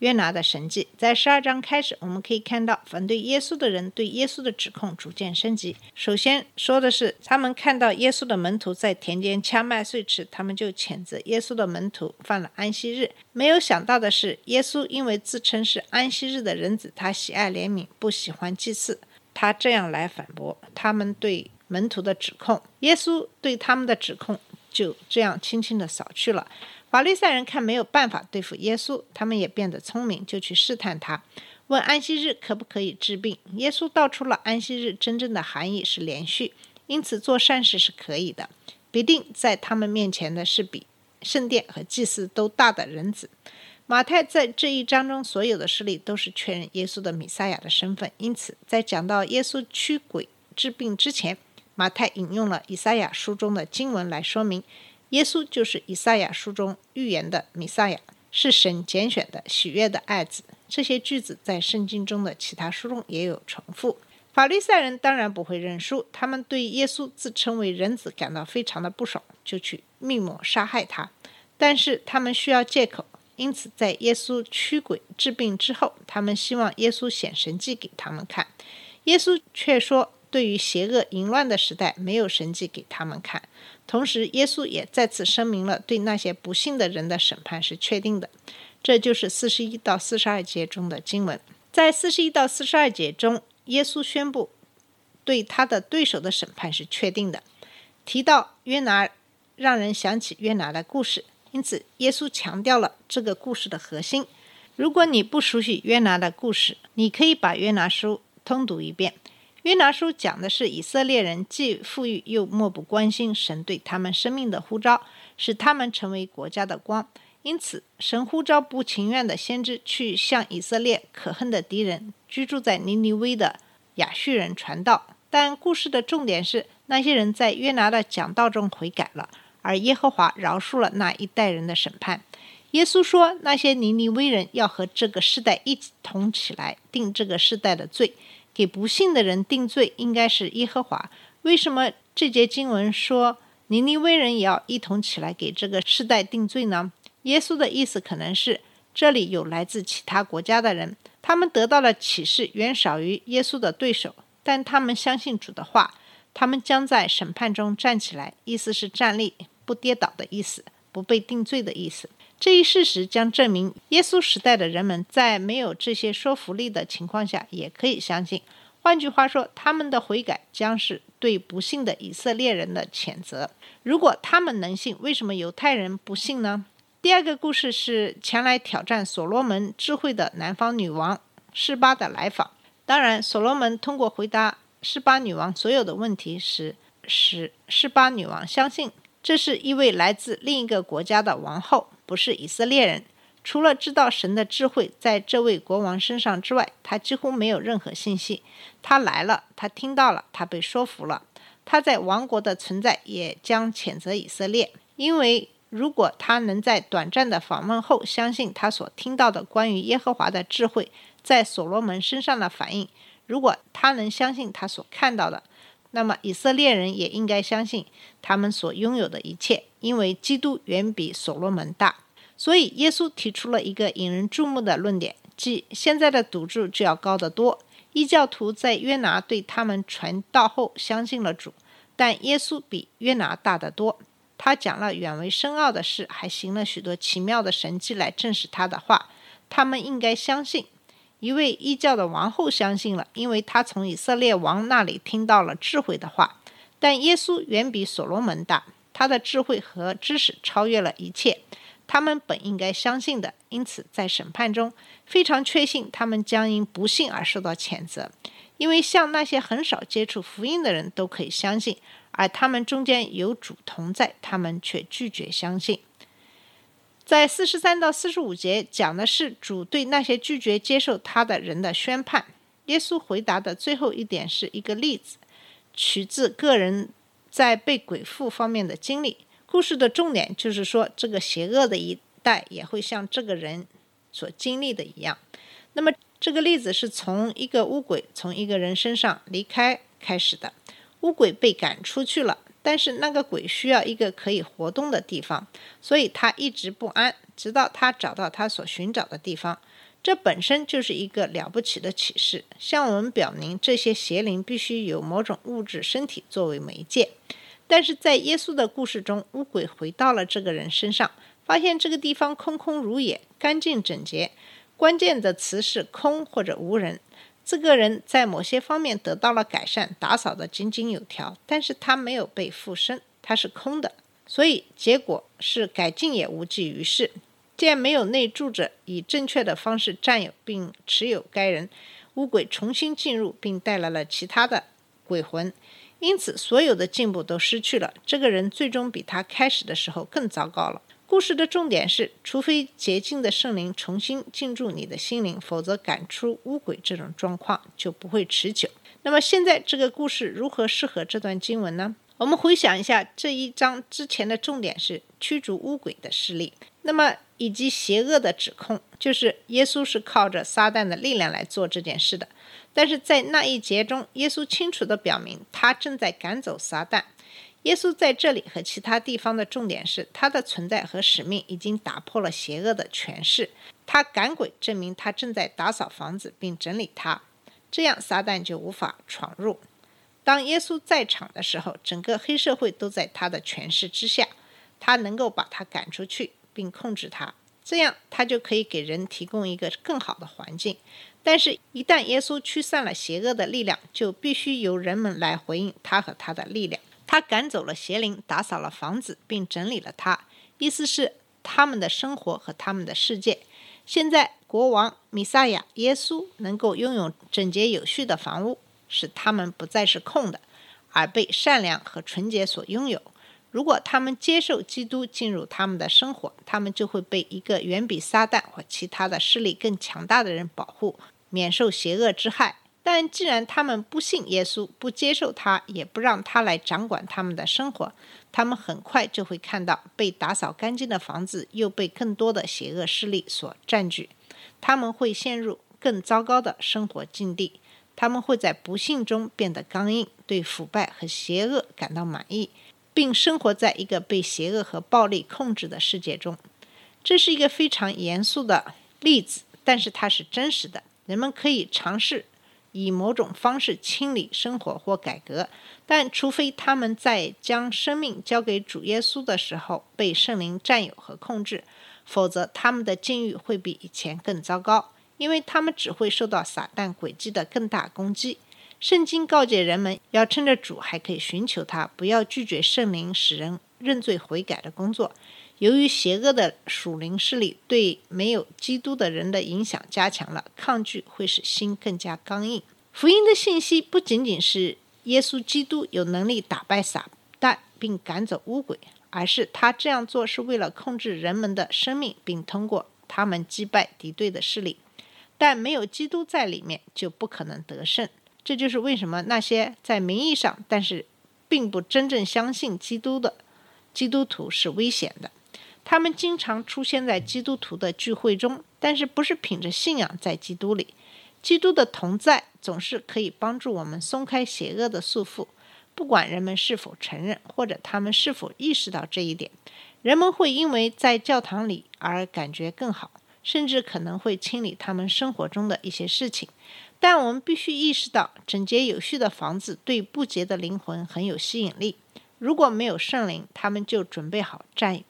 约拿的神迹。在十二章开始，我们可以看到反对耶稣的人对耶稣的指控逐渐升级。首先说的是，他们看到耶稣的门徒在田间掐麦穗吃，他们就谴责耶稣的门徒犯了安息日。没有想到的是，耶稣因为自称是安息日的人子，他喜爱怜悯，不喜欢祭祀。他这样来反驳他们对门徒的指控。耶稣对他们的指控就这样轻轻地扫去了。法利赛人看没有办法对付耶稣，他们也变得聪明，就去试探他，问安息日可不可以治病。耶稣道出了安息日真正的含义是连续，因此做善事是可以的。必定在他们面前的是比圣殿和祭司都大的人子。马太在这一章中所有的事例都是确认耶稣的米赛亚的身份，因此在讲到耶稣驱鬼治病之前，马太引用了以赛亚书中的经文来说明，耶稣就是以赛亚书中预言的弥赛亚，是神拣选的喜悦的爱子。这些句子在圣经中的其他书中也有重复。法利赛人当然不会认输，他们对耶稣自称为人子感到非常的不爽，就去密谋杀害他。但是他们需要借口，因此在耶稣驱鬼治病之后，他们希望耶稣显神迹给他们看。耶稣却说，对于邪恶淫乱的时代，没有神迹给他们看。同时，耶稣也再次声明了对那些不信的人的审判是确定的。这就是四十一到四十二节中的经文。在四十一到四十二节中，耶稣宣布对他的对手的审判是确定的。提到约拿，让人想起约拿的故事，因此耶稣强调了这个故事的核心。如果你不熟悉约拿的故事，你可以把约拿书通读一遍。约拿书讲的是以色列人既富裕又漠不关心神对他们生命的呼召，使他们成为国家的光。因此，神呼召不情愿的先知去向以色列可恨的敌人居住在尼尼微的亚述人传道。但故事的重点是，那些人在约拿的讲道中悔改了，而耶和华饶恕了那一代人的审判。耶稣说，那些尼尼微人要和这个世代一同起来定这个世代的罪，给不信的人定罪，应该是耶和华。为什么这节经文说尼尼微人也要一同起来给这个世代定罪呢？耶稣的意思可能是，这里有来自其他国家的人，他们得到了启示远少于耶稣的对手，但他们相信主的话，他们将在审判中站起来，意思是站立不跌倒的意思，不被定罪的意思。这一事实将证明，耶稣时代的人们在没有这些说服力的情况下，也可以相信。换句话说，他们的悔改将是对不信的以色列人的谴责。如果他们能信，为什么犹太人不信呢？第二个故事是前来挑战所罗门智慧的南方女王示巴的来访。当然，所罗门通过回答示巴女王所有的问题时，使示巴女王相信这是一位来自另一个国家的王后，不是以色列人。除了知道神的智慧在这位国王身上之外，他几乎没有任何信息。他来了，他听到了，他被说服了。他在王国的存在也将谴责以色列，因为如果他能在短暂的访问后相信他所听到的关于耶和华的智慧在所罗门身上的反应，如果他能相信他所看到的，那么以色列人也应该相信他们所拥有的一切，因为基督远比所罗门大。所以，耶稣提出了一个引人注目的论点，即现在的赌注就要高得多。异教徒在约拿对他们传道后相信了主，但耶稣比约拿大得多。他讲了远为深奥的事，还行了许多奇妙的神迹来证实他的话。他们应该相信。一位异教的王后相信了，因为她从以色列王那里听到了智慧的话。但耶稣远比所罗门大，他的智慧和知识超越了一切。他们本应该相信的，因此在审判中非常确信他们将因不信而受到谴责，因为像那些很少接触福音的人都可以相信，而他们中间有主同在，他们却拒绝相信。在四十三到四十五节讲的是主对那些拒绝接受他的人的宣判。耶稣回答的最后一点是一个例子，取自个人在被鬼附方面的经历。故事的重点就是说，这个邪恶的一代也会像这个人所经历的一样。那么，这个例子是从一个乌鬼从一个人身上离开开始的。乌鬼被赶出去了，但是那个鬼需要一个可以活动的地方，所以他一直不安，直到他找到他所寻找的地方。这本身就是一个了不起的启示，向我们表明这些邪灵必须有某种物质身体作为媒介。但是在耶稣的故事中，乌鬼回到了这个人身上，发现这个地方空空如也，干净整洁。关键的词是“空”或者“无人”。这个人在某些方面得到了改善，打扫得井井有条，但是他没有被附身，他是空的，所以结果是改进也无济于事。见没有内住者以正确的方式占有并持有该人，乌鬼重新进入并带来了其他的鬼魂，因此所有的进步都失去了。这个人最终比他开始的时候更糟糕了。故事的重点是，除非洁净的圣灵重新进驻你的心灵，否则赶出乌鬼这种状况就不会持久。那么现在这个故事如何适合这段经文呢？我们回想一下这一章之前的重点是驱逐乌鬼的势力，那么以及邪恶的指控，就是耶稣是靠着撒旦的力量来做这件事的。但是在那一节中，耶稣清楚地表明他正在赶走撒旦。耶稣在这里和其他地方的重点是，他的存在和使命已经打破了邪恶的权势。他赶鬼，证明他正在打扫房子并整理它，这样撒旦就无法闯入。当耶稣在场的时候，整个黑社会都在他的权势之下，他能够把他赶出去并控制他，这样他就可以给人提供一个更好的环境。但是，一旦耶稣驱散了邪恶的力量，就必须由人们来回应他和他的力量。他赶走了邪灵，打扫了房子，并整理了它。意思是他们的生活和他们的世界。现在，国王弥撒亚耶稣能够拥有整洁有序的房屋，使他们不再是空的，而被善良和纯洁所拥有。如果他们接受基督进入他们的生活，他们就会被一个远比撒旦或其他的势力更强大的人保护，免受邪恶之害。但既然他们不信耶稣，不接受他，也不让他来掌管他们的生活，他们很快就会看到被打扫干净的房子又被更多的邪恶势力所占据。他们会陷入更糟糕的生活境地。他们会在不幸中变得刚硬，对腐败和邪恶感到满意，并生活在一个被邪恶和暴力控制的世界中。这是一个非常严肃的例子，但是它是真实的。人们可以尝试。以某种方式清理生活或改革，但除非他们在将生命交给主耶稣的时候被圣灵占有和控制，否则他们的境遇会比以前更糟糕，因为他们只会受到撒旦诡计的更大攻击。圣经告诫人们要趁着主还可以寻求他，不要拒绝圣灵使人认罪悔改的工作。由于邪恶的属灵势力对没有基督的人的影响加强了，抗拒会使心更加刚硬。福音的信息不仅仅是耶稣基督有能力打败撒旦并赶走污鬼，而是他这样做是为了控制人们的生命，并通过他们击败敌对的势力。但没有基督在里面，就不可能得胜。这就是为什么那些在名义上但是并不真正相信基督的基督徒是危险的。他们经常出现在基督徒的聚会中，但是不是凭着信仰在基督里。基督的同在总是可以帮助我们松开邪恶的束缚，不管人们是否承认，或者他们是否意识到这一点。人们会因为在教堂里而感觉更好，甚至可能会清理他们生活中的一些事情。但我们必须意识到，整洁有序的房子对不洁的灵魂很有吸引力。如果没有圣灵，他们就准备好占有。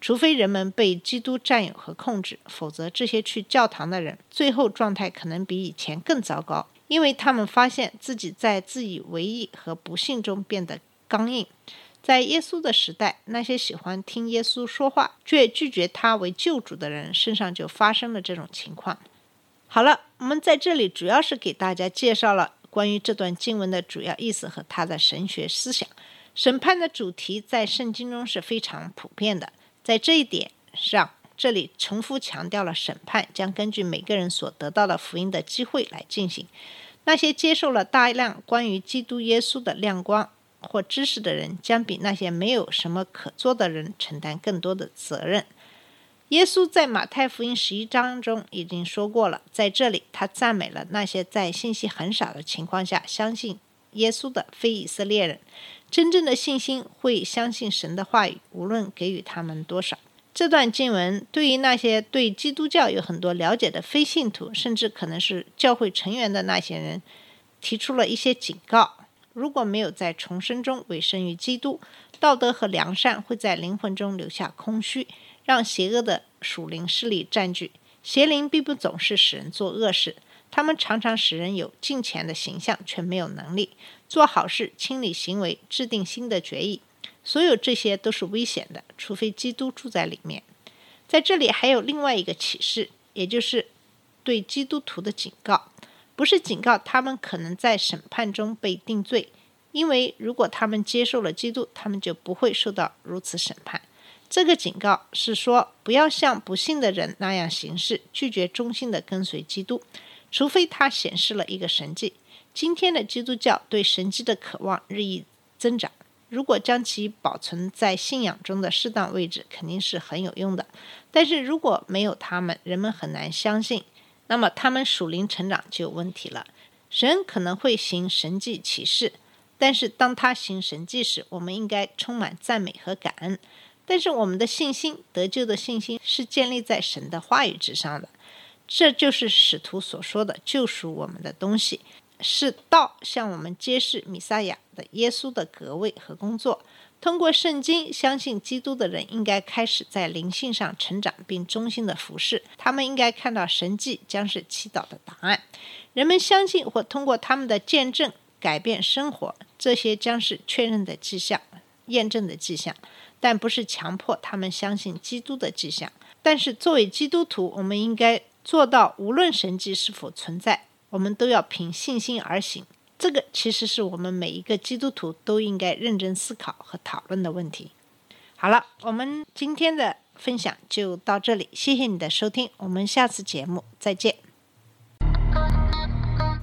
除非人们被基督占有和控制，否则这些去教堂的人最后状态可能比以前更糟糕，因为他们发现自己在自以为意和不幸中变得刚硬。在耶稣的时代，那些喜欢听耶稣说话却拒绝他为救主的人身上就发生了这种情况。好了，我们在这里主要是给大家介绍了关于这段经文的主要意思和它的神学思想。审判的主题在圣经中是非常普遍的。在这一点上，这里重复强调了审判将根据每个人所得到的福音的机会来进行。那些接受了大量关于基督耶稣的亮光或知识的人，将比那些没有什么可做的人承担更多的责任。耶稣在马太福音十一章中已经说过了，在这里他赞美了那些在信息很少的情况下相信耶稣的非以色列人。真正的信心会相信神的话语，无论给予他们多少。这段经文对于那些对基督教有很多了解的非信徒，甚至可能是教会成员的那些人，提出了一些警告：如果没有在重生中委身于基督，道德和良善会在灵魂中留下空虚。让邪恶的属灵势力占据，邪灵并不总是使人做恶事，他们常常使人有敬虔的形象，却没有能力做好事、清理行为、制定新的决议。所有这些都是危险的，除非基督住在里面。在这里还有另外一个启示，也就是对基督徒的警告，不是警告他们可能在审判中被定罪，因为如果他们接受了基督，他们就不会受到如此审判。这个警告是说，不要像不信的人那样行事，拒绝忠心的跟随基督，除非他显示了一个神迹。今天的基督教对神迹的渴望日益增长，如果将其保存在信仰中的适当位置，肯定是很有用的。但是如果没有他们，人们很难相信，那么他们属灵成长就有问题了。神可能会行神迹启示，但是当他行神迹时，我们应该充满赞美和感恩。但是我们的信心得救的信心是建立在神的话语之上的，这就是使徒所说的救赎我们的东西，是道向我们揭示弥撒亚的耶稣的格位和工作。通过圣经相信基督的人应该开始在灵性上成长，并忠心的服侍。他们应该看到神迹将是祈祷的答案。人们相信或通过他们的见证改变生活，这些将是确认的迹象、验证的迹象。但不是强迫他们相信基督的迹象。但是作为基督徒，我们应该做到，无论神迹是否存在，我们都要凭信心而行。这个其实是我们每一个基督徒都应该认真思考和讨论的问题。好了，我们今天的分享就到这里，谢谢你的收听，我们下次节目再见。